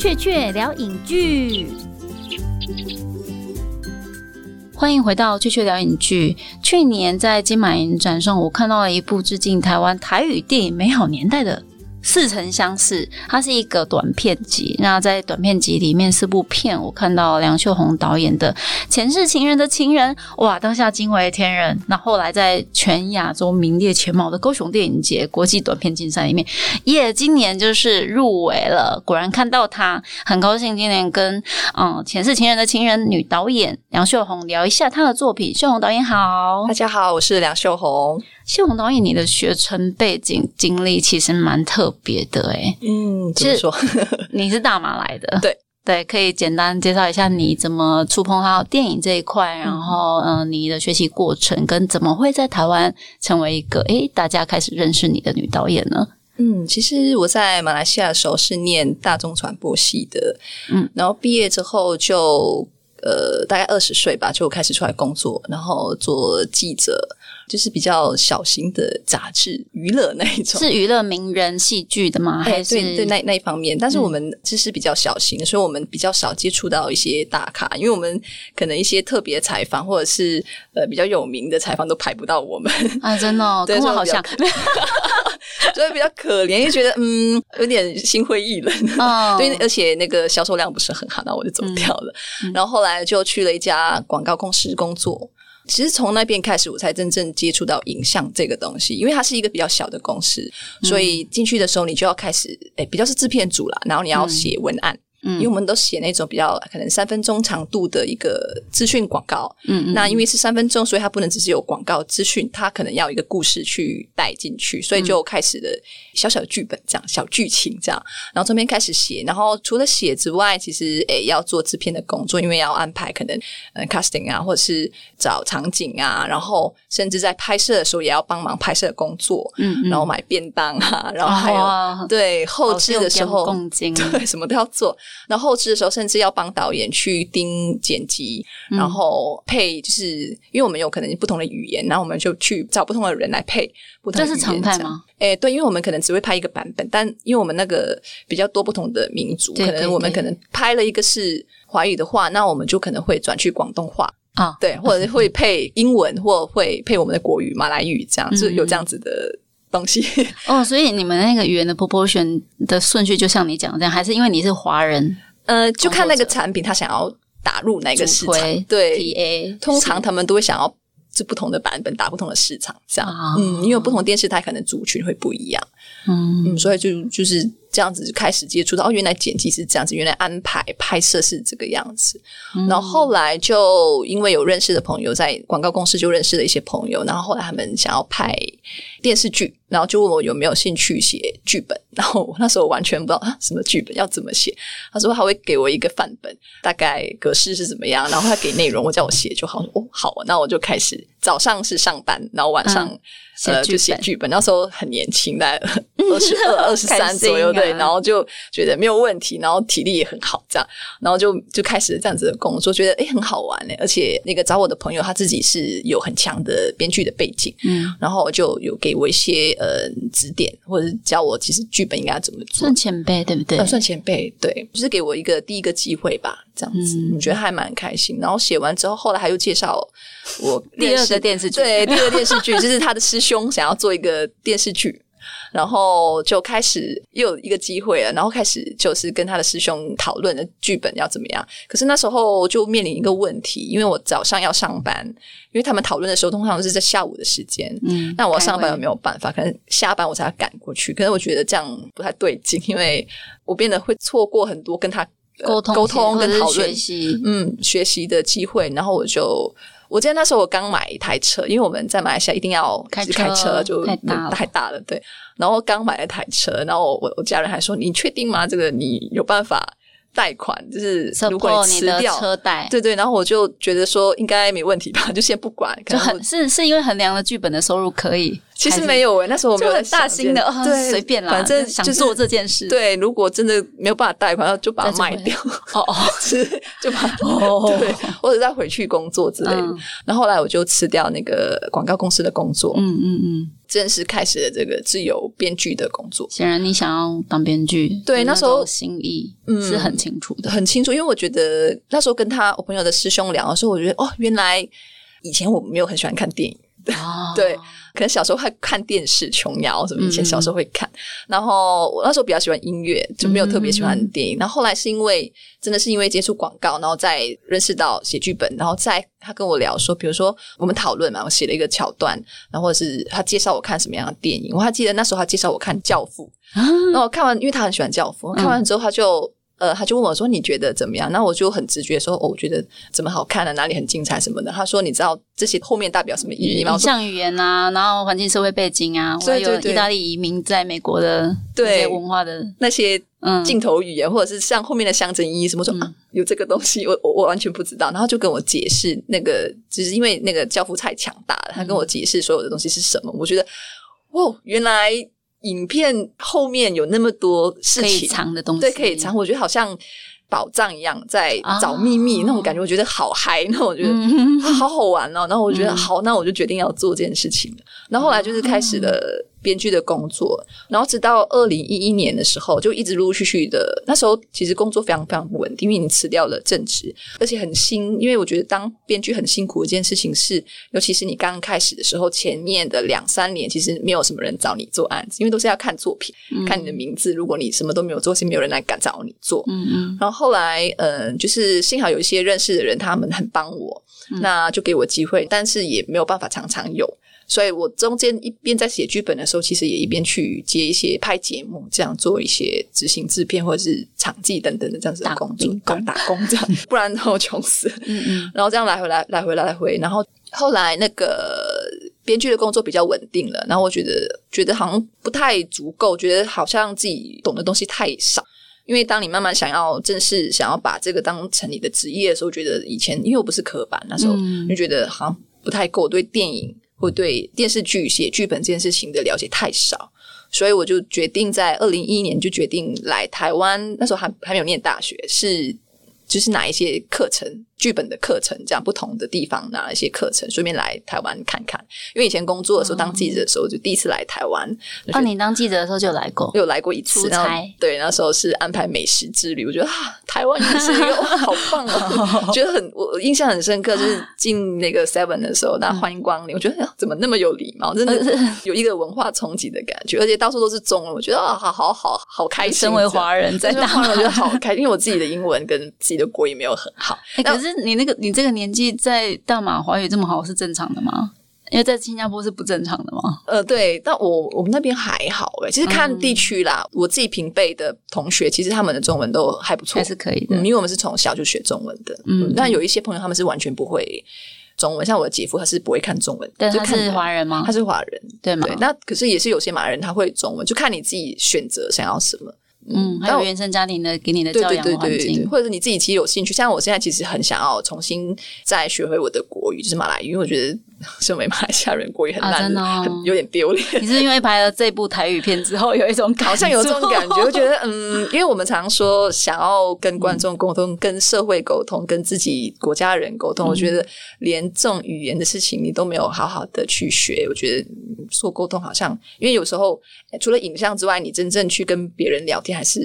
雀雀聊影剧，欢迎回到雀雀聊影剧。去年在金马影展上，我看到了一部致敬台湾台语电影美好年代的。似曾相识，它是一个短片集。那在短片集里面，四部片我看到梁秀红导演的《前世情人的情人》，哇，当下惊为天人。那后来在全亚洲名列前茅的高雄电影节国际短片竞赛里面，耶，今年就是入围了。果然看到他，很高兴今年跟嗯《前世情人的情人》女导演梁秀红聊一下她的作品。秀红导演好，大家好，我是梁秀红。秀红导演，你的学成背景经历其实蛮特别的哎。嗯，怎么说？你是大马来的？对对，可以简单介绍一下你怎么触碰到电影这一块，然后嗯，你的学习过程跟怎么会在台湾成为一个哎大家开始认识你的女导演呢？嗯，其实我在马来西亚的时候是念大众传播系的，嗯，然后毕业之后就呃大概二十岁吧，就开始出来工作，然后做记者。就是比较小型的杂志，娱乐那一种，是娱乐名人戏剧的吗？还是对对那那一方面？但是我们其实比较小型，所以我们比较少接触到一些大咖，因为我们可能一些特别采访或者是呃比较有名的采访都排不到我们啊，真的 跟我好像，所以比较可怜，就觉得嗯有点心灰意冷，对，而且那个销售量不是很好，那我就走掉了。然后后来就去了一家广告公司工作。其实从那边开始，我才真正接触到影像这个东西，因为它是一个比较小的公司，所以进去的时候你就要开始，哎，比较是制片组啦，然后你要写文案。嗯，因为我们都写那种比较可能三分钟长度的一个资讯广告，嗯嗯，那因为是三分钟，所以它不能只是有广告资讯，它可能要一个故事去带进去，所以就开始了小小的剧本这样小剧情这样，然后这边开始写，然后除了写之外，其实诶要做制片的工作，因为要安排可能呃 casting 啊，或者是找场景啊，然后甚至在拍摄的时候也要帮忙拍摄工作，嗯嗯，然后买便当啊，然后还有对后置的时候，对什么都要做。然后后置的时候，甚至要帮导演去盯剪辑，然后配，就是因为我们有可能不同的语言，然后我们就去找不同的人来配。不同这是常态吗？哎，对，因为我们可能只会拍一个版本，但因为我们那个比较多不同的民族，可能我们可能拍了一个是华语的话，那我们就可能会转去广东话啊，对，或者会 配英文，或会配我们的国语、马来语，这样就有这样子的。东西 哦，所以你们那个语言的 proportion 的顺序，就像你讲的这样，还是因为你是华人？呃，就看那个产品，他想要打入哪个市场？对，TA 通常他们都会想要是不同的版本打不同的市场，这样。嗯，因为不同电视台可能族群会不一样。嗯，所以就就是这样子就开始接触到哦，原来剪辑是这样子，原来安排拍摄是这个样子。然后后来就因为有认识的朋友在广告公司，就认识了一些朋友，然后后来他们想要拍电视剧。然后就问我有没有兴趣写剧本，然后我那时候完全不知道啊什么剧本要怎么写。他说他会给我一个范本，大概格式是怎么样，然后他给内容，我叫我写就好。哦，好，那我就开始早上是上班，然后晚上呃就写剧本。那时候很年轻，在 二十二、二十三左右，对，然后就觉得没有问题，然后体力也很好，这样，然后就就开始这样子的工作，觉得哎很好玩嘞。而且那个找我的朋友他自己是有很强的编剧的背景，嗯，然后就有给我一些。呃，指点或者是教我，其实剧本应该怎么做？算前辈对不对？算前辈，对，就是给我一个第一个机会吧，这样子，我觉得还蛮开心。然后写完之后，后来他又介绍我 第二个电视剧，对，第二个电视剧就是他的师兄想要做一个电视剧。然后就开始又有一个机会了，然后开始就是跟他的师兄讨论的剧本要怎么样。可是那时候就面临一个问题，因为我早上要上班，因为他们讨论的时候通常都是在下午的时间。嗯，那我要上班有没有办法？可能下班我才要赶过去。可是我觉得这样不太对劲，因为我变得会错过很多跟他沟通、沟通跟讨论、学习，嗯，学习的机会。然后我就。我记得那时候我刚买一台车，因为我们在马来西亚一定要开开车，就太大了，对。然后刚买了台车，然后我我家人还说：“你确定吗？这个你有办法贷款？就是如果你辞掉车贷，对对。”然后我就觉得说应该没问题吧，就先不管。就很是是因为衡量了剧本的收入可以。其实没有诶，那时候我没有很大心的，对，随便啦，反正想做这件事。对，如果真的没有办法贷款，就把它卖掉。哦哦，是就把哦，对，或者再回去工作之类的。然后后来我就辞掉那个广告公司的工作，嗯嗯嗯，正式开始了这个自由编剧的工作。显然，你想要当编剧，对，那时候心意是很清楚的，很清楚。因为我觉得那时候跟他我朋友的师兄聊的时候，我觉得哦，原来以前我没有很喜欢看电影。对，可能小时候会看电视琼瑶什么，以前小时候会看。然后我那时候比较喜欢音乐，就没有特别喜欢电影。然后后来是因为真的是因为接触广告，然后再认识到写剧本，然后再他跟我聊说，比如说我们讨论嘛，我写了一个桥段，然后或者是他介绍我看什么样的电影。我还记得那时候他介绍我看《教父》，然后看完，因为他很喜欢《教父》，看完之后他就。呃，他就问我说：“你觉得怎么样？”那我就很直觉说：“哦，我觉得怎么好看啊？哪里很精彩什么的。”他说：“你知道这些后面代表什么意义吗？”像语言啊，然后环境、社会背景啊，还有意大利移民在美国的对文化的那些镜头语言，或者是像后面的象征意义什么什么，有这个东西，我我我完全不知道。然后就跟我解释那个，只是因为那个教父太强大了，他跟我解释所有的东西是什么。我觉得，哦，原来。影片后面有那么多事情藏的东西，对，可以藏。我觉得好像宝藏一样，在找秘密那种感觉，我觉得好嗨。那我觉得好好玩哦。然后我觉得好，那我就决定要做这件事情。然后后来就是开始了。编剧的工作，然后直到二零一一年的时候，就一直陆陆续续的。那时候其实工作非常非常不稳定，因为你辞掉了正职，而且很辛。因为我觉得当编剧很辛苦的一件事情是，尤其是你刚刚开始的时候，前面的两三年其实没有什么人找你做案子，因为都是要看作品，看你的名字。如果你什么都没有做，是没有人来敢找你做。嗯嗯。然后后来，嗯，就是幸好有一些认识的人，他们很帮我，那就给我机会，但是也没有办法常常有。所以我中间一边在写剧本的时候，其实也一边去接一些拍节目，这样做一些执行制片或者是场记等等的这样子的工作，工打工这样，不然我穷死。嗯嗯。然后这样来回来来回来回，然后后来那个编剧的工作比较稳定了，然后我觉得觉得好像不太足够，觉得好像自己懂的东西太少。因为当你慢慢想要正式想要把这个当成你的职业的时候，觉得以前因为我不是科班，那时候就觉得好像不太够对电影。或对电视剧写剧本这件事情的了解太少，所以我就决定在二零一一年就决定来台湾。那时候还还没有念大学，是就是哪一些课程。剧本的课程，这样不同的地方拿了一些课程，顺便来台湾看看。因为以前工作的时候，当记者的时候，就第一次来台湾。那你当记者的时候就来过，有来过一次。出差对，那时候是安排美食之旅。我觉得啊，台湾也是一个好棒啊，觉得很我印象很深刻。就是进那个 Seven 的时候，那欢迎光临。我觉得怎么那么有礼貌，真的是 有一个文化冲击的感觉，而且到处都是中文。我觉得啊，好好好好开心。身为华人在大陆，我觉得好开心，因为我自己的英文跟自己的国语没有很好。可是。你那个，你这个年纪在大马华语这么好是正常的吗？因为在新加坡是不正常的吗？呃，对，但我我们那边还好诶。其实看地区啦，我自己平辈的同学，其实他们的中文都还不错，还是可以的。因为我们是从小就学中文的，嗯。但有一些朋友他们是完全不会中文，像我的姐夫他是不会看中文，但他是华人吗？他是华人，对吗？那可是也是有些马人他会中文，就看你自己选择想要什么。嗯，还有原生家庭的给你的教养环境，或者是你自己其实有兴趣。像我现在其实很想要重新再学会我的国语，就是马来语，因为我觉得。身为马来西亚人，国语很烂，很有点丢脸。你是因为拍了这部台语片之后，有一种好像有这种感觉，我觉得嗯，因为我们常说想要跟观众沟通、跟社会沟通、跟自己国家人沟通，我觉得连这种语言的事情你都没有好好的去学。我觉得做沟通好像，因为有时候除了影像之外，你真正去跟别人聊天，还是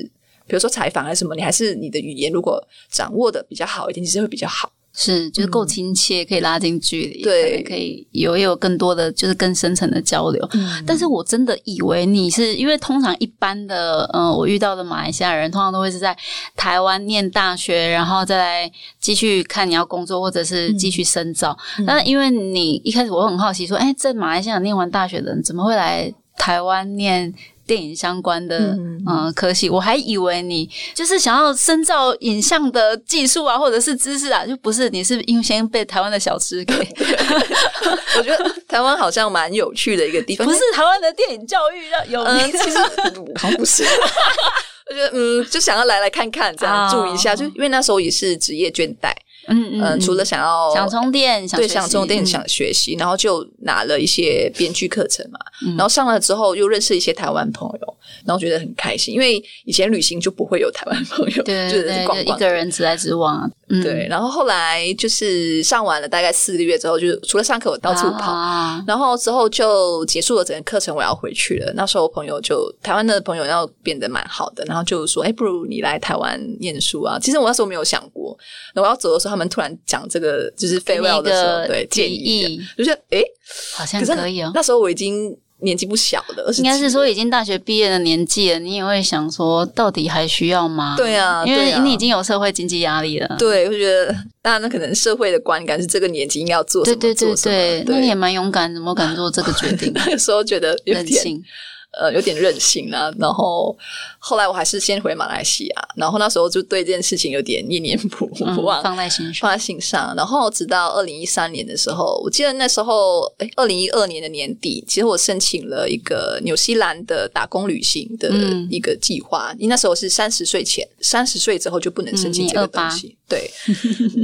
比如说采访还是什么，你还是你的语言如果掌握的比较好一点，其实会比较好。是，就是够亲切，可以拉近距离，对，可以有也有更多的就是更深层的交流。但是我真的以为你是因为通常一般的，嗯，我遇到的马来西亚人通常都会是在台湾念大学，然后再来继续看你要工作或者是继续深造。那因为你一开始我很好奇说，哎，在马来西亚念完大学的人怎么会来台湾念？电影相关的，嗯，科系我还以为你就是想要深造影像的技术啊，或者是知识啊，就不是，你是因为先被台湾的小吃给。我觉得台湾好像蛮有趣的一个地方，不是台湾的电影教育让有名，其实 好像不是。我觉得嗯，就想要来来看看，这样住一下，就因为那时候也是职业倦怠。嗯嗯，除了想要想充电，想对，想充电想学习，然后就拿了一些编剧课程嘛，然后上了之后又认识一些台湾朋友，然后觉得很开心，因为以前旅行就不会有台湾朋友，对对对，一个人直来直往。对，然后后来就是上完了大概四个月之后，就是除了上课我到处跑，然后之后就结束了整个课程，我要回去了。那时候我朋友就台湾的朋友要变得蛮好的，然后就说：“哎，不如你来台湾念书啊？”其实我那时候没有想过，我要走的时候，他们突然讲这个就是 farewell 的时候，对建议，就是哎，好像可以哦。那时候我已经。年纪不小了，应该是说已经大学毕业的年纪了，你也会想说，到底还需要吗？对啊，因为你已经有社会经济压力了。对，我觉得，当然，那可能社会的观感是这个年纪应该要做什么，对对对对，那你也蛮勇敢，怎么敢做这个决定？那个时候觉得有点。呃，有点任性啊，然后后来我还是先回马来西亚，然后那时候就对这件事情有点念念不忘，放在心上，放在心上。然后直到二零一三年的时候，我记得那时候，哎，二零一二年的年底，其实我申请了一个纽西兰的打工旅行的一个计划。你那时候是三十岁前，三十岁之后就不能申请这个东西，对。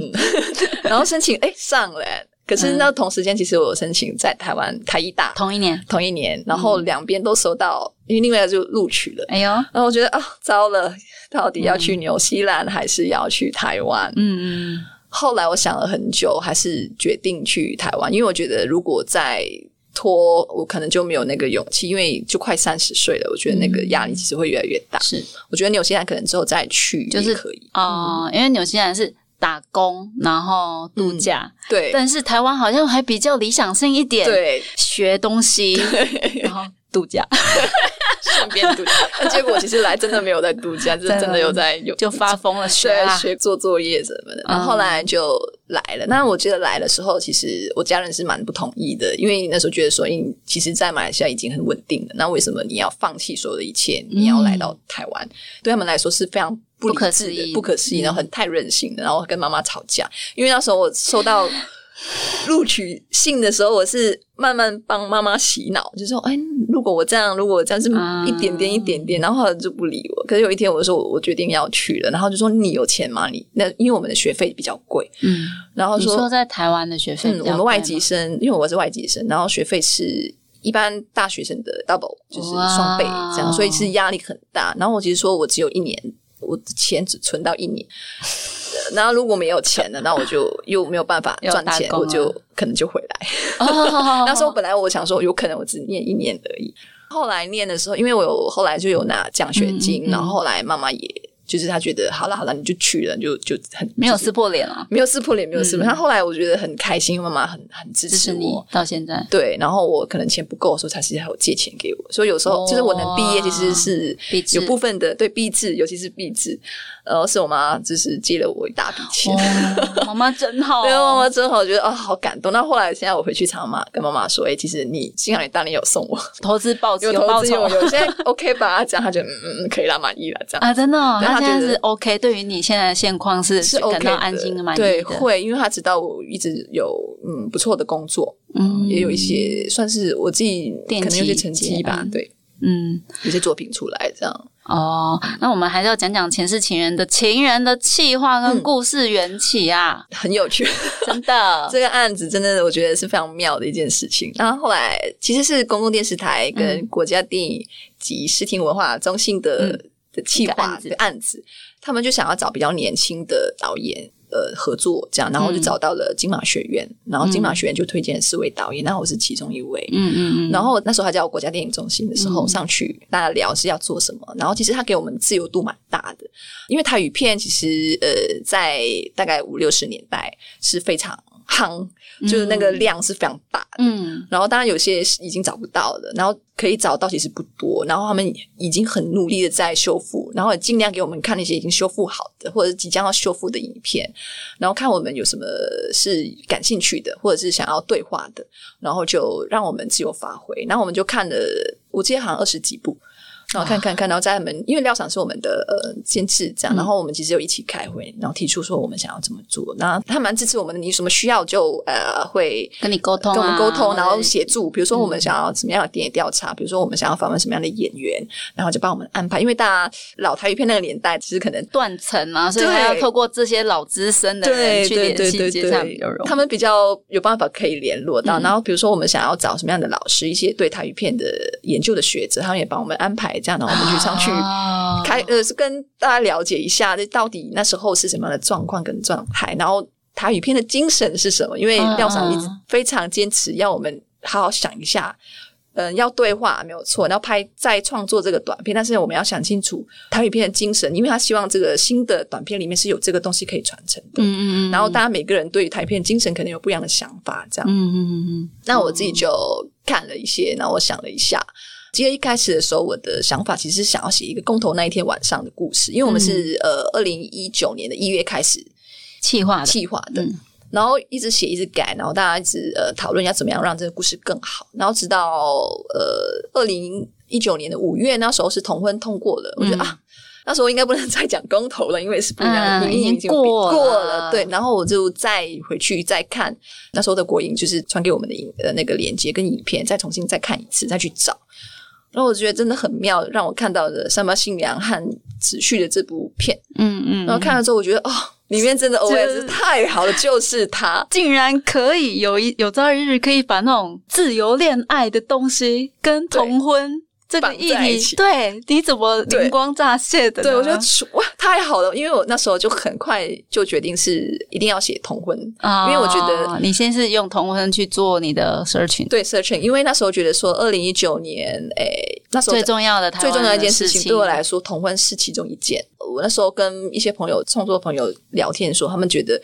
然后申请，哎，上了。可是那同时间，其实我申请在台湾台医大同一年，同一年，然后两边都收到，因为另外就录取了。哎呦，然后我觉得啊，糟了，到底要去纽西兰还是要去台湾？嗯嗯。后来我想了很久，还是决定去台湾，因为我觉得如果再拖，我可能就没有那个勇气，因为就快三十岁了，我觉得那个压力其实会越来越大。是，我觉得纽西兰可能之后再去就是可以啊，因为纽西兰是。打工，然后度假，对。但是台湾好像还比较理想性一点，对，学东西，然后度假，顺便度假。那结果其实来真的没有在度假，就真的有在有就发疯了，学学做作业什么的。然后后来就来了。那我觉得来的时候，其实我家人是蛮不同意的，因为那时候觉得说，因其实，在马来西亚已经很稳定了，那为什么你要放弃所有的一切，你要来到台湾？对他们来说是非常。不可思议，不可思议，然后很太任性的，然后跟妈妈吵架。因为那时候我收到录取信的时候，我是慢慢帮妈妈洗脑，就说：“哎，如果我这样，如果我这样是一点点一点点，然后就不理我。”可是有一天，我说我决定要去了，然后就说：“你有钱吗？你那因为我们的学费比较贵，嗯，然后说在台湾的学费，嗯，我们外籍生，因为我是外籍生，然后学费是一般大学生的 double，就是双倍这样，所以是压力很大。然后我其实说我只有一年。”我的钱只存到一年，然后如果没有钱了，那我就 又没有办法赚钱，我就可能就回来。那时候本来我想说，有可能我只念一年而已。后来念的时候，因为我有后来就有拿奖学金，然后后来妈妈也。就是他觉得好了好了，你就去了，就就很没有撕破脸了，没有撕破脸，没有撕破。他后来我觉得很开心，妈妈很很支持我到现在。对，然后我可能钱不够的时候，他其实还有借钱给我。所以有时候就是我能毕业，其实是有部分的对币制，尤其是币制。然后是我妈就是借了我一大笔钱，妈妈真好，对，妈妈真好，觉得啊好感动。那后来现在我回去常妈跟妈妈说，哎，其实你幸好你当年有送我。投资报有投资有有，现在 OK 吧？这样他觉得嗯嗯可以啦，满意了这样。啊，真的，他现在是 OK。对于你现在的现况是是感到安心的满意。对，会，因为他知道我一直有嗯不错的工作，嗯，也有一些算是我自己可能有些成绩吧，对，嗯，有些作品出来这样。哦，那我们还是要讲讲前世情人的情人的气话跟故事缘起啊，很有趣，真的。这个案子真的我觉得是非常妙的一件事情。然后后来其实是公共电视台跟国家电影及视听文化中心的的气划的案子。他们就想要找比较年轻的导演，呃，合作这样，然后就找到了金马学院，然后金马学院就推荐四位导演，那我是其中一位，嗯嗯嗯，然后那时候还叫国家电影中心的时候上去，大家聊是要做什么，然后其实他给我们自由度蛮大的，因为台语片其实呃，在大概五六十年代是非常。夯就是那个量是非常大的，嗯，然后当然有些已经找不到了，然后可以找到其实不多，然后他们已经很努力的在修复，然后也尽量给我们看那些已经修复好的或者即将要修复的影片，然后看我们有什么是感兴趣的或者是想要对话的，然后就让我们自由发挥，然后我们就看了，我记得好像二十几部。然后看看看，然后在他们因为料厂是我们的呃监制这样，然后我们其实有一起开会，然后提出说我们想要怎么做，那他蛮支持我们的，你什么需要就呃会跟你沟通，跟我们沟通，然后协助，比如说我们想要什么样的田野调查，比如说我们想要访问什么样的演员，然后就帮我们安排，因为大家老台语片那个年代其实可能断层啊，所以要透过这些老资深的人去联系接上比较容易，他们比较有办法可以联络到，然后比如说我们想要找什么样的老师，一些对台语片的研究的学者，他们也帮我们安排。这样，然后我们去上去开，呃，是跟大家了解一下，这到底那时候是什么样的状况跟状态，然后台语片的精神是什么？因为廖厂一直非常坚持要我们好好想一下，嗯，要对话没有错，然后拍再创作这个短片，但是我们要想清楚台语片的精神，因为他希望这个新的短片里面是有这个东西可以传承的。嗯嗯嗯。然后大家每个人对于台片精神可能有不一样的想法，这样。嗯嗯嗯嗯。那我自己就看了一些，然后我想了一下。其实一开始的时候，我的想法其实是想要写一个公投那一天晚上的故事，因为我们是呃二零一九年的一月开始企划企划的，然后一直写一直改，然后大家一直呃讨论要怎么样让这个故事更好，然后直到呃二零一九年的五月那时候是同婚通过了，我觉得啊那时候应该不能再讲公投了，因为是不一样的，已经过过了，对，然后我就再回去再看那时候的国营，就是传给我们的影呃那个链接跟影片，再重新再看一次，再去找。然后我觉得真的很妙，让我看到的三八新娘和子旭的这部片，嗯嗯，然后看了之后，我觉得哦，里面真的 OS 太好了，就是他竟然可以有一有朝一日可以把那种自由恋爱的东西跟同婚。这个议题，对，你怎么灵光乍现的？对我觉得哇，太好了！因为我那时候就很快就决定是一定要写同婚啊，因为我觉得你先是用同婚去做你的 searching，对 searching，因为那时候觉得说二零一九年，诶，那时候最重要的最重要的一件事情对我来说，同婚是其中一件。我那时候跟一些朋友、创作朋友聊天说，他们觉得，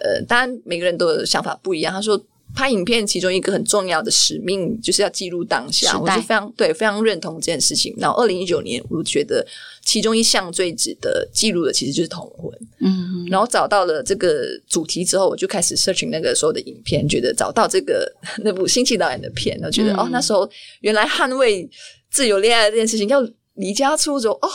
呃，当然每个人都有想法不一样。他说。拍影片其中一个很重要的使命就是要记录当下，我是非常对非常认同这件事情。然后二零一九年，我觉得其中一项最值得记录的其实就是同婚。嗯，然后找到了这个主题之后，我就开始 searching 那个所有的影片，觉得找到这个 那部新奇导演的片，我觉得哦，那时候原来捍卫自由恋爱这件事情要离家出走哦。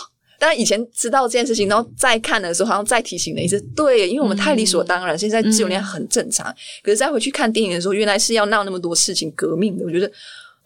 但以前知道这件事情，然后再看的时候，好像再提醒了一次。对，因为我们太理所当然，现在自由恋爱很正常。可是再回去看电影的时候，原来是要闹那么多事情，革命的。我觉得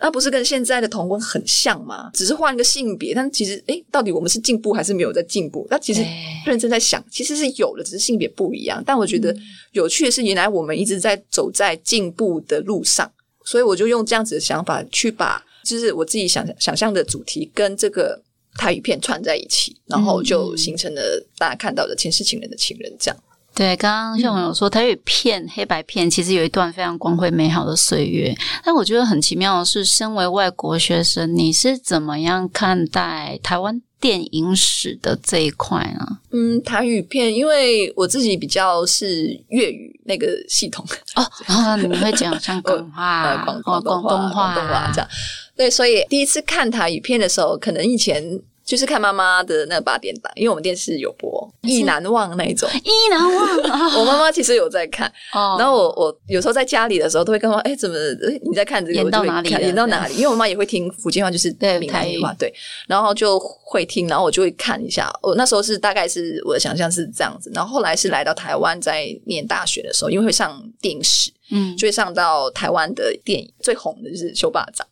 那不是跟现在的同婚很像吗？只是换一个性别，但其实，哎，到底我们是进步还是没有在进步？那其实认真在想，其实是有的，只是性别不一样。但我觉得有趣的是，原来我们一直在走在进步的路上，所以我就用这样子的想法去把，就是我自己想想象的主题跟这个。台语片串在一起，然后就形成了大家看到的前世情人的情人这样。对，刚刚像我有说台语片、黑白片，其实有一段非常光辉美好的岁月。但我觉得很奇妙的是，身为外国学生，你是怎么样看待台湾电影史的这一块呢？嗯，台语片，因为我自己比较是粤语那个系统哦，然后你会讲像广 话、广广东话、广东话这样。对，所以第一次看台语片的时候，可能以前。就是看妈妈的那八点档，因为我们电视有播《意难忘》那一种，《意难忘》。我妈妈其实有在看，然后我我有时候在家里的时候，都会跟说：“哎，怎么你在看这个？演到哪里？演到哪里？”因为我妈也会听福建话，就是闽南语话，对，然后就会听，然后我就会看一下。我那时候是大概是我的想象是这样子，然后后来是来到台湾，在念大学的时候，因为会上电视，嗯，就会上到台湾的电影最红的就是《修霸掌》，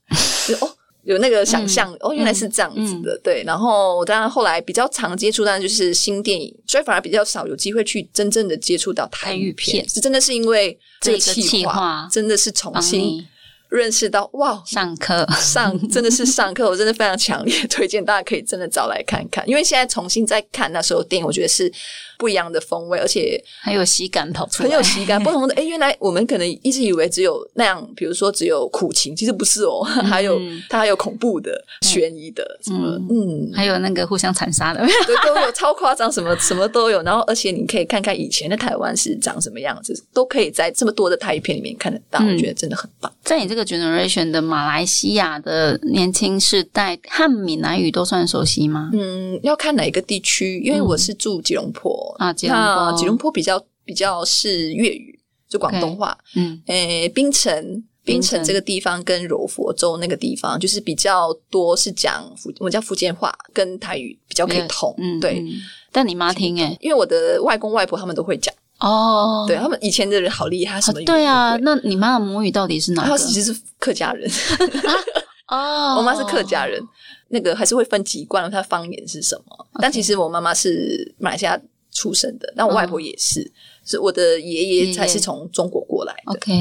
就哦。有那个想象哦，原来是这样子的，对。然后当然后来比较常接触，当然就是新电影，所以反而比较少有机会去真正的接触到台语片，是真的是因为这个计划真的是重新。认识到哇，上课上真的是上课，我真的非常强烈推荐大家可以真的找来看看，因为现在重新再看那时候电影，我觉得是不一样的风味，而且很有喜感跑出来，很有喜感，不同的哎，原来我们可能一直以为只有那样，比如说只有苦情，其实不是哦，还有它还有恐怖的、悬疑的，什么嗯，还有那个互相残杀的，对，都有超夸张，什么 什么都有。然后而且你可以看看以前的台湾是长什么样子，都可以在这么多的台语片里面看得到，我觉得真的很棒。在你这个 generation 的马来西亚的年轻世代，汉闽南语都算熟悉吗？嗯，要看哪一个地区，因为我是住吉隆坡啊，吉隆坡，吉隆坡比较比较是粤语，就广东话。嗯，诶，槟城槟城这个地方跟柔佛州那个地方，就是比较多是讲福，我们叫福建话，跟台语比较可以通。嗯，对。但你妈听诶，因为我的外公外婆他们都会讲哦。对他们以前的人好厉害，什么对啊？那你妈的母语到底是哪个？其实是客家人。哦，我妈是客家人，那个还是会分籍贯，她方言是什么？但其实我妈妈是马来西亚出生的，那我外婆也是。是我的爷爷才是从中国过来的。OK，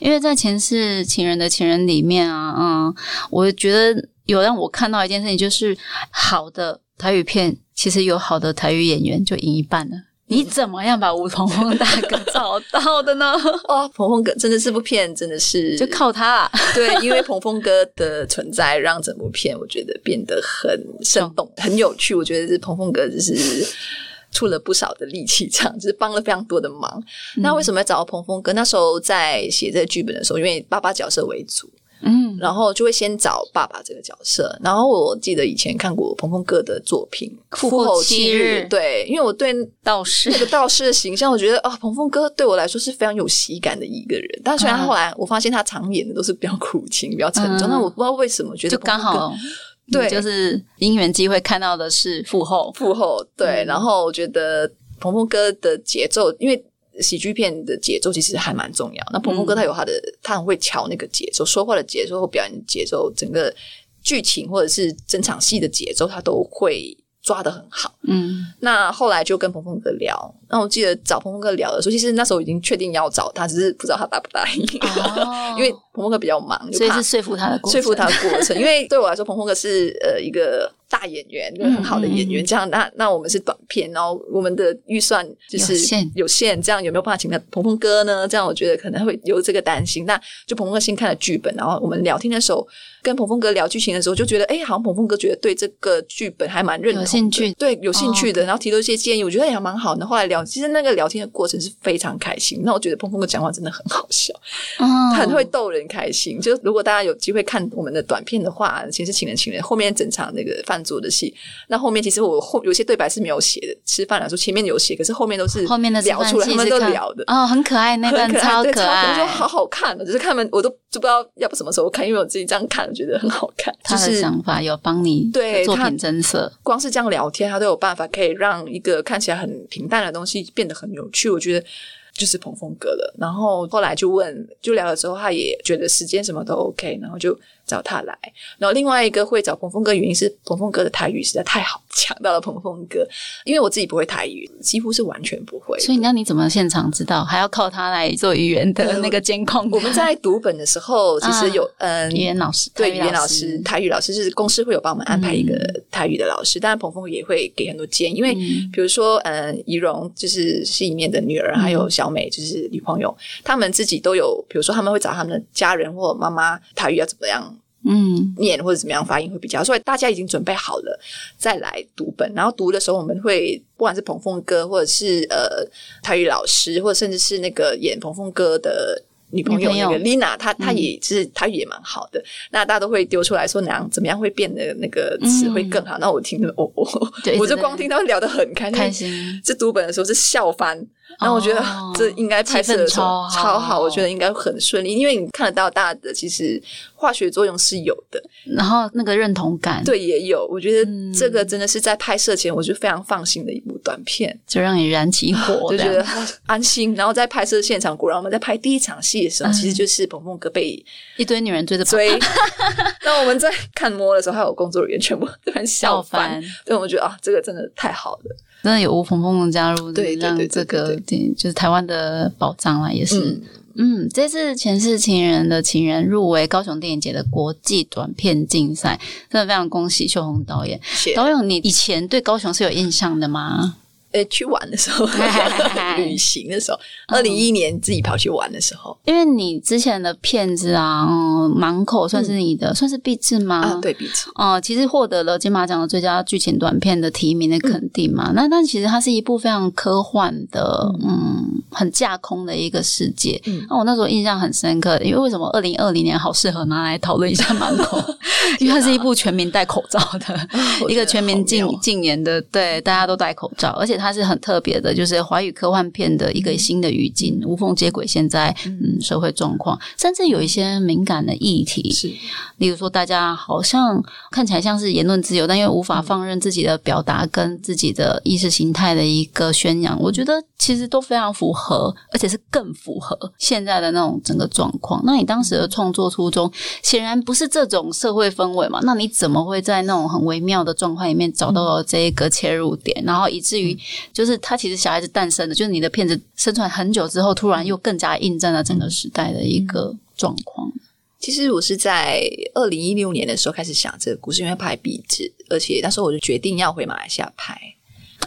因为在前世情人的情人里面啊，嗯，我觉得有让我看到一件事情，就是好的台语片其实有好的台语演员就赢一半了。你怎么样把吴鹏鹏大哥找到的呢？哦，鹏鹏哥真的是部片，真的是就靠他。对，因为鹏鹏哥的存在，让整部片我觉得变得很生动、很有趣。我觉得是鹏鹏哥就是。出了不少的力气，这样就是帮了非常多的忙。那为什么要找到彭峰哥？那时候在写这个剧本的时候，因为爸爸角色为主，嗯，然后就会先找爸爸这个角色。然后我记得以前看过彭峰哥的作品《父后七日》，对，因为我对道士那个道士的形象，我觉得啊，彭峰哥对我来说是非常有喜感的一个人。但虽然后来我发现他常演的都是比较苦情、比较沉重，但我不知道为什么觉得刚好。对，就是因缘机会看到的是父后，父后对。然后我觉得鹏鹏哥的节奏，因为喜剧片的节奏其实还蛮重要。那鹏鹏哥他有他的，他很会调那个节奏，说话的节奏或表演节奏，整个剧情或者是整场戏的节奏，他都会抓的很好。嗯，那后来就跟鹏鹏哥聊。那我记得找鹏鹏哥聊的时候，其实那时候已经确定要找他，只是不知道他答不答应。因为鹏鹏哥比较忙，所以是说服他的过程说服他的 过程。因为对我来说，鹏鹏哥是呃一个大演员，一个很好的演员。这样，那那我们是短片，然后我们的预算就是有限，这样有没有办法请到鹏鹏哥呢？这样我觉得可能会有这个担心。那就鹏鹏哥先看了剧本，然后我们聊天的时候，跟鹏鹏哥聊剧情的时候，就觉得哎，好像鹏鹏哥觉得对这个剧本还蛮认同，有兴趣，对有兴趣的，然后提出一些建议，我觉得也蛮好的。后来聊。其实那个聊天的过程是非常开心，那我觉得鹏鹏哥讲话真的很好笑，他很会逗人开心。就如果大家有机会看我们的短片的话，其实情人情人后面整场那个饭桌的戏，那后面其实我后有些对白是没有写的，吃饭来说前面有写，可是后面都是后面的聊出来，他们都聊的哦，很可爱那段超可爱，我说好好看的，只是看们我都就不知道要不什么时候看，因为我自己这样看觉得很好看。他的想法有帮你对作品增色，光是这样聊天，他都有办法可以让一个看起来很平淡的东西。变得很有趣，我觉得就是彭峰哥了。然后后来就问，就聊了之后，他也觉得时间什么都 OK，然后就。找他来，然后另外一个会找彭峰哥，原因是彭峰哥的台语实在太好，抢到了彭峰哥。因为我自己不会台语，几乎是完全不会。所以那你怎么现场知道？还要靠他来做语言的那个监控？我们在读本的时候，其实有嗯，语言老师对语言老师，台语老师是公司会有帮我们安排一个台语的老师，当然彭峰也会给很多建议。因为比如说，嗯，仪容就是戏里面的女儿，还有小美就是女朋友，他们自己都有，比如说他们会找他们的家人或妈妈台语要怎么样。嗯，念或者怎么样发音会比较，所以大家已经准备好了再来读本。然后读的时候，我们会不管是彭凤哥，或者是呃台语老师，或者甚至是那个演彭凤哥的女朋友那个 Lina，她她也是台语也蛮好的。那大家都会丢出来说哪样怎么样会变得那个词会更好。那我听着，哦哦，我就光听他们聊得很开心。这读本的时候是笑翻。然后我觉得这应该拍摄的时候超好，我觉得应该很顺利，因为你看得到大的其实化学作用是有的，然后那个认同感对也有，我觉得这个真的是在拍摄前我就非常放心的一部短片，就让你燃起火，就觉得安心。然后在拍摄现场，果然我们在拍第一场戏的时候，其实就是鹏鹏哥被一堆女人追着追，那我们在看摸的时候，还有工作人员全部 都很笑翻，对，我觉得啊，这个真的太好了。真的有吴鹏鹏的加入，让这个就是台湾的宝藏了，也是。嗯，这次前世情人的情人入围高雄电影节的国际短片竞赛，真的非常恭喜秀红导演。导演，你以前对高雄是有印象的吗？呃，去玩的时候，旅行的时候，二零一一年自己跑去玩的时候，因为你之前的片子啊，嗯，盲口算是你的，算是必制吗？啊，对，必制。哦，其实获得了金马奖的最佳剧情短片的提名的肯定嘛。那但其实它是一部非常科幻的，嗯，很架空的一个世界。嗯那我那时候印象很深刻，因为为什么二零二零年好适合拿来讨论一下盲口？因为它是一部全民戴口罩的一个全民禁禁言的，对，大家都戴口罩，而且。它是很特别的，就是华语科幻片的一个新的语境，无缝接轨现在嗯社会状况，甚至有一些敏感的议题，是例如说大家好像看起来像是言论自由，但又无法放任自己的表达跟自己的意识形态的一个宣扬，我觉得其实都非常符合，而且是更符合现在的那种整个状况。那你当时的创作初衷显然不是这种社会氛围嘛？那你怎么会在那种很微妙的状况里面找到了这一个切入点，然后以至于就是他其实小孩子诞生的，就是你的片子生出来很久之后，突然又更加印证了整个时代的一个状况。其实我是在二零一六年的时候开始想这个故事，因为拍壁纸，而且那时候我就决定要回马来西亚拍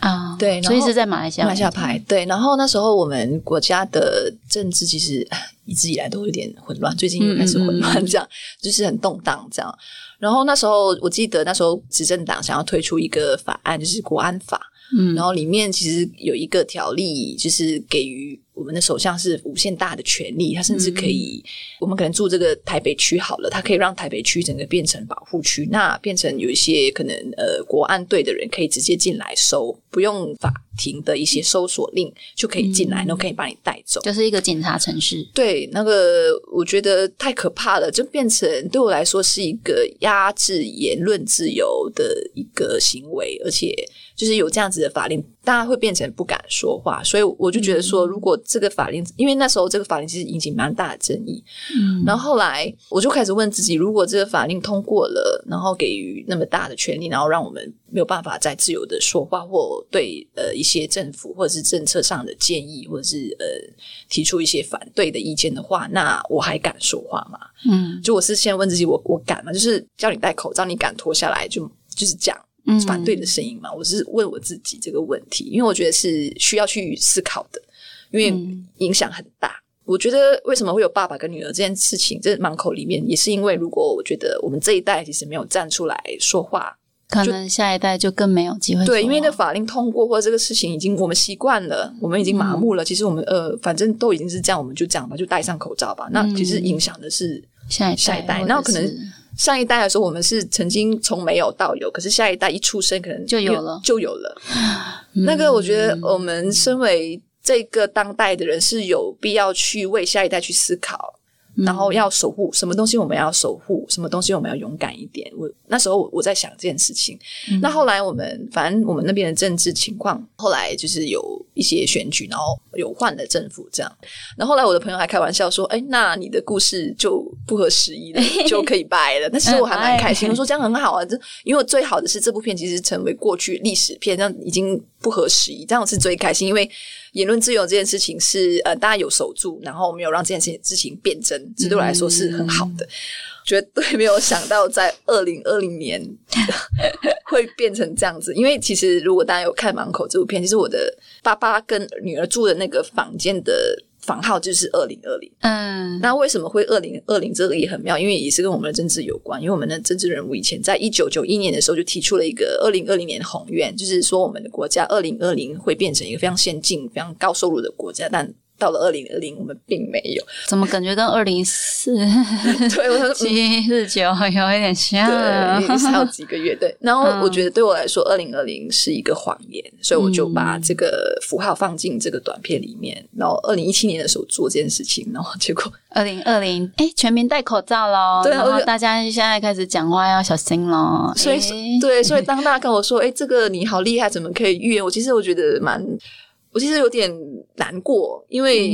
啊，对，所以是在马来西亚马来西亚拍。对，然后那时候我们国家的政治其实 一直以来都有点混乱，最近又开始混乱，这样就是很动荡这样。然后那时候我记得那时候执政党想要推出一个法案，就是国安法。嗯，然后里面其实有一个条例，就是给予我们的首相是无限大的权利，他甚至可以，我们可能住这个台北区好了，他可以让台北区整个变成保护区，那变成有一些可能呃国安队的人可以直接进来搜，不用法庭的一些搜索令就可以进来，然后可以把你带走，就是一个警察程序。对，那个我觉得太可怕了，就变成对我来说是一个压制言论自由的一个行为，而且。就是有这样子的法令，大家会变成不敢说话，所以我就觉得说，如果这个法令，因为那时候这个法令其实引起蛮大的争议，嗯，然后后来我就开始问自己，如果这个法令通过了，然后给予那么大的权利，然后让我们没有办法再自由的说话，或对呃一些政府或者是政策上的建议，或者是呃提出一些反对的意见的话，那我还敢说话吗？嗯，就我是先问自己，我我敢吗？就是叫你戴口罩，你敢脱下来，就就是讲。反对的声音嘛，我是问我自己这个问题，因为我觉得是需要去思考的，因为影响很大。我觉得为什么会有爸爸跟女儿这件事情，这盲口里面也是因为，如果我觉得我们这一代其实没有站出来说话，可能下一代就更没有机会。对，因为那法令通过或者这个事情已经我们习惯了，我们已经麻木了。其实我们呃，反正都已经是这样，我们就这样吧，就戴上口罩吧。那其实影响的是下一下一代，那可能。上一代的时候，我们是曾经从没有到有，可是下一代一出生，可能就有了，就有了。那个，我觉得我们身为这个当代的人，是有必要去为下一代去思考。然后要守护什么东西，我们要守护什么东西，我们要勇敢一点。我那时候我在想这件事情。那后来我们反正我们那边的政治情况，后来就是有一些选举，然后有换了政府这样。然后后来我的朋友还开玩笑说：“哎，那你的故事就不合时宜了，就可以掰了。”但其实我还蛮开心，我说这样很好啊。这因为最好的是这部片其实成为过去历史片，这样已经不合时宜，这样我是最开心，因为。言论自由这件事情是呃，大家有守住，然后没有让这件事情事情变真，这对我来说是很好的。绝对没有想到在二零二零年 会变成这样子，因为其实如果大家有看《盲口》这部片，其实我的爸爸跟女儿住的那个房间的。房号就是二零二零，嗯，那为什么会二零二零？这个也很妙，因为也是跟我们的政治有关。因为我们的政治人物以前在一九九一年的时候就提出了一个二零二零年宏愿，就是说我们的国家二零二零会变成一个非常先进、非常高收入的国家，但。到了二零二零，我们并没有。怎么感觉跟二零四 对七四九有一点像？对，还有几个月。对，然后我觉得对我来说，二零二零是一个谎言，所以我就把这个符号放进这个短片里面。然后二零一七年的时候做这件事情，然后结果二零二零，哎，全民戴口罩喽。对，然后大家现在开始讲话要小心喽。所以，对，所以当大家跟我说，哎，这个你好厉害，怎么可以预言？我其实我觉得蛮。我其实有点难过，因为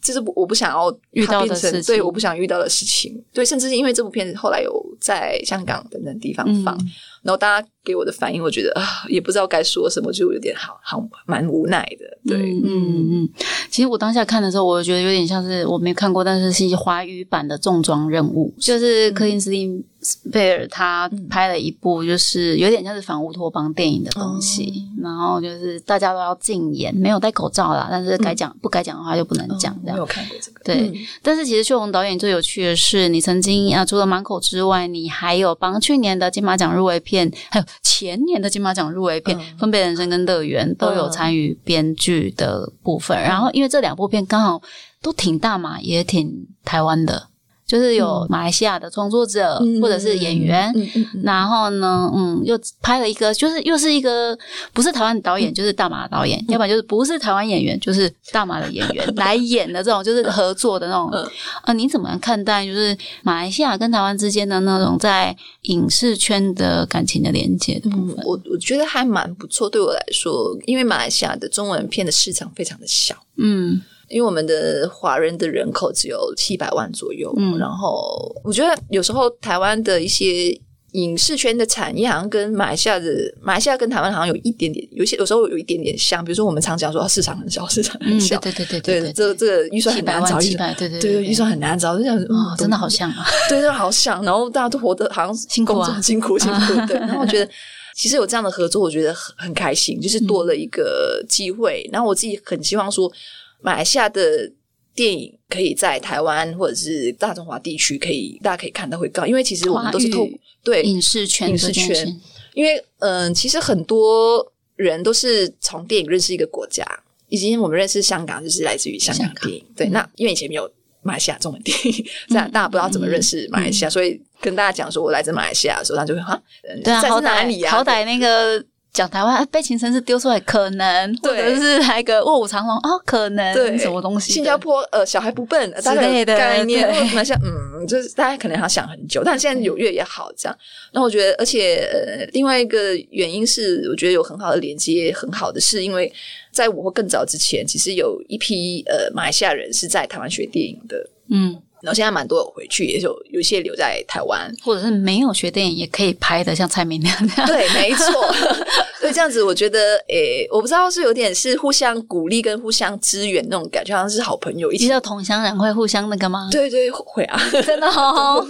这是我不想要遇到的事情，对，我不想遇到的事情，对，甚至是因为这部片子后来有在香港等等地方放。然后大家给我的反应，我觉得啊，也不知道该说什么，就有点好好蛮无奈的。对，嗯嗯。其实我当下看的时候，我觉得有点像是我没看过，但是是华语版的重装任务，就是克林斯汀贝尔他拍了一部，就是有点像是反乌托邦电影的东西。然后就是大家都要禁言，没有戴口罩啦，但是该讲不该讲的话就不能讲。这样没有看过这个。对，但是其实秀红导演最有趣的是，你曾经啊，除了满口之外，你还有帮去年的金马奖入围片。还有前年的金马奖入围片《分别人生》跟《乐园》都有参与编剧的部分，然后因为这两部片刚好都挺大嘛，也挺台湾的，就是有马来西亚的创作者或者是演员，然后呢，嗯，又拍了一个，就是又是一个不是台湾导演，就是大马导演，要不然就是不是台湾演员，就是大马的演员来演的这种，就是合作的那种。啊，你怎么看待就是马来西亚跟台湾之间的那种在影视圈的感情的连接的部分？我我觉得还蛮不错，对我来说，因为马来西亚的中文片的市场非常的小，嗯。因为我们的华人的人口只有七百万左右，嗯，然后我觉得有时候台湾的一些影视圈的产业好像跟马来西亚的马来西亚跟台湾好像有一点点，有些有时候有一点点像，比如说我们常讲说市场很小，市场很小，对对对对，这这个预算很难找，对对对，预算很难找，就想哇，真的好像啊，对，真的好像，然后大家都活得好像辛苦啊，辛苦辛苦，对，然后我觉得其实有这样的合作，我觉得很很开心，就是多了一个机会，然后我自己很希望说马来西亚的。电影可以在台湾或者是大中华地区可以，大家可以看到会高，因为其实我们都是透对影视圈影视圈，因为嗯，其实很多人都是从电影认识一个国家，以及我们认识香港就是来自于香港电影，对，那因为以前没有马来西亚中文电影，这样大家不知道怎么认识马来西亚，所以跟大家讲说我来自马来西亚的时候，他就会哈，对啊，好歹好歹那个。讲台湾被情深是丢出来，可能或者是来个卧虎藏龙哦，可能对什么东西？新加坡呃，小孩不笨之类的概念，蛮像嗯，就是大家可能要想很久，但现在有越也好这样。那我觉得，而且呃，另外一个原因是，我觉得有很好的连接，很好的是因为在我或更早之前，其实有一批呃马来西亚人是在台湾学电影的，嗯。然后现在蛮多有回去，也有有些留在台湾，或者是没有学电影也可以拍的，像蔡明那样。对，没错。所以这样子，我觉得，诶，我不知道是有点是互相鼓励跟互相支援那种感觉，好像是好朋友一起。道同乡人会互相那个吗？对对，会啊，真的 好。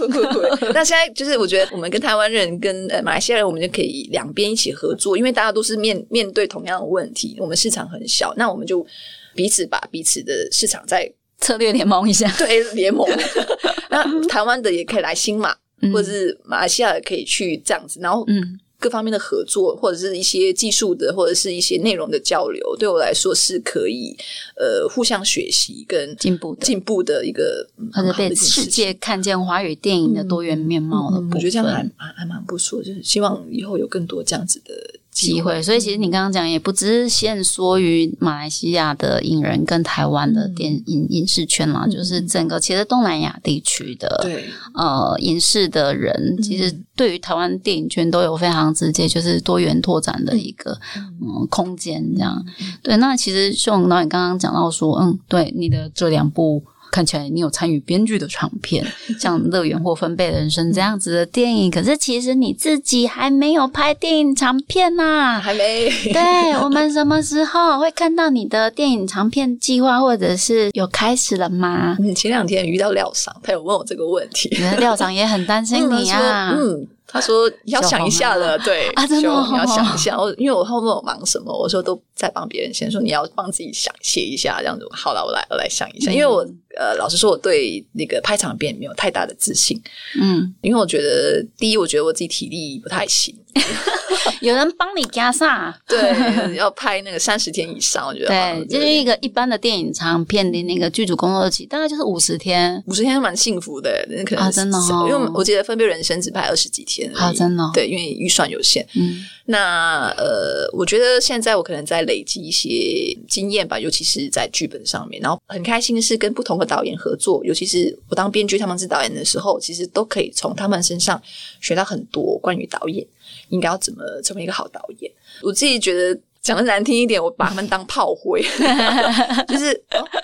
那现在就是，我觉得我们跟台湾人跟呃马来西亚人，我们就可以两边一起合作，因为大家都是面面对同样的问题，我们市场很小，那我们就彼此把彼此的市场在。策略联盟一下，对联盟。那台湾的也可以来新马，或者是马来西亚也可以去这样子。然后，嗯，各方面的合作，或者是一些技术的，或者是一些内容的交流，对我来说是可以呃互相学习跟进步的进步的一个，或者被世界看见华语电影的多元面貌的。我觉得这样还还还蛮不错，就是希望以后有更多这样子的。机会，所以其实你刚刚讲也不只限说于马来西亚的影人跟台湾的电影影视圈啦，就是整个其实东南亚地区的对。呃影视的人，其实对于台湾电影圈都有非常直接就是多元拓展的一个嗯。空间这样。对，那其实秀导演刚刚讲到说，嗯，对你的这两部。看起来你有参与编剧的长片，像《乐园》或《分贝人生》这样子的电影，可是其实你自己还没有拍电影长片呐，还没。对我们什么时候会看到你的电影长片计划，或者是有开始了吗？你前两天遇到廖商，他有问我这个问题，廖商也很担心你啊。嗯。他说要想一下了，对，啊，真的，你要想一下。我因为我后面我忙什么，我说都在帮别人先说，你要帮自己想写一下这样子。好了，我来我来想一下，因为我呃，老实说，我对那个拍长片没有太大的自信。嗯，因为我觉得第一，我觉得我自己体力不太行。有人帮你加上，对，要拍那个三十天以上，我觉得对，就是一个一般的电影长片的那个剧组工作期，大概就是五十天，五十天蛮幸福的，可能真的，因为我记得《分别人生》只拍二十几天，啊，真的，对，因为预算有限。嗯，那呃，我觉得现在我可能在累积一些经验吧，尤其是在剧本上面，然后很开心的是跟不同的导演合作，尤其是我当编剧，他们是导演的时候，其实都可以从他们身上学到很多关于导演。应该要怎么成为一个好导演？我自己觉得。讲的难听一点，我把他们当炮灰，就是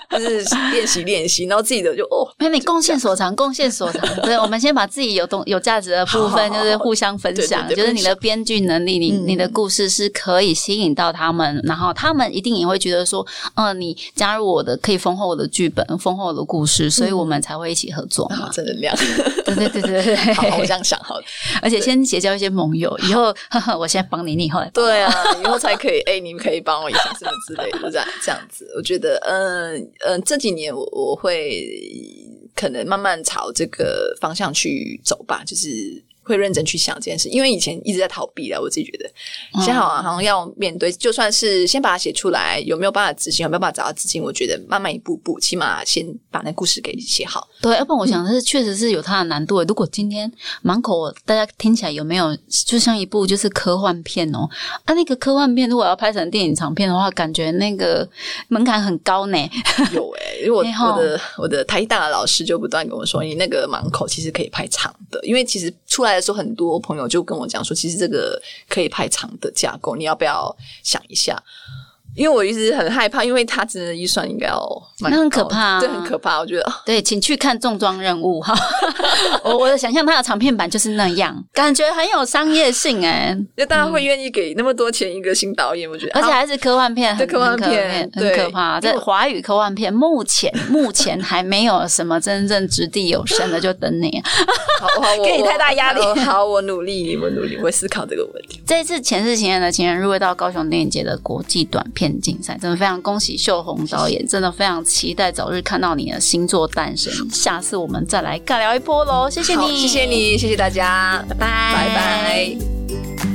就是练习练习，然后自己的就哦，那你贡献所长，贡献所长。对，我们先把自己有东有价值的部分，就是互相分享，就是你的编剧能力，你你的故事是可以吸引到他们，然后他们一定也会觉得说，嗯，你加入我的可以丰厚我的剧本，丰厚我的故事，所以我们才会一起合作嘛。正能量，对对对对对，好，我这样想好了。而且先结交一些盟友，以后我先帮你，你以后对啊，以后才可以。你们可以帮我一下，什么之类的，这样 这样子，我觉得，嗯嗯，这几年我我会可能慢慢朝这个方向去走吧，就是会认真去想这件事，因为以前一直在逃避了。我自己觉得，现在好像要面对，就算是先把它写出来，有没有办法执行，有没有办法找到资金？我觉得慢慢一步步，起码先把那故事给写好。对，要不然我想是确实是有它的难度。如果今天满口大家听起来有没有就像一部就是科幻片哦？啊，那个科幻片如果要拍成电影长片的话，感觉那个门槛很高呢。有哎，因为我 我的我的台大的老师就不断跟我说，你那个满口其实可以拍长的，因为其实出来的时候，很多朋友就跟我讲说，其实这个可以派长的架构，你要不要想一下？因为我一直很害怕，因为他真的预算应该要那很可怕，对，很可怕。我觉得对，请去看重装任务哈。我我的想象，他的长片版就是那样，感觉很有商业性哎，就大家会愿意给那么多钱一个新导演，我觉得，而且还是科幻片，对科幻片很可怕。在华语科幻片，目前 目前还没有什么真正掷地有声的，就等你。好，好给你太大压力。好，我努力，我努力，我会思考这个问题。这一次前世情人的情人入围到高雄电影节的国际短片。片竞赛真的非常恭喜秀红导演，真的非常期待早日看到你的新作诞生。下次我们再来尬聊一波喽！谢谢你，谢谢你，谢谢大家，拜拜，拜拜。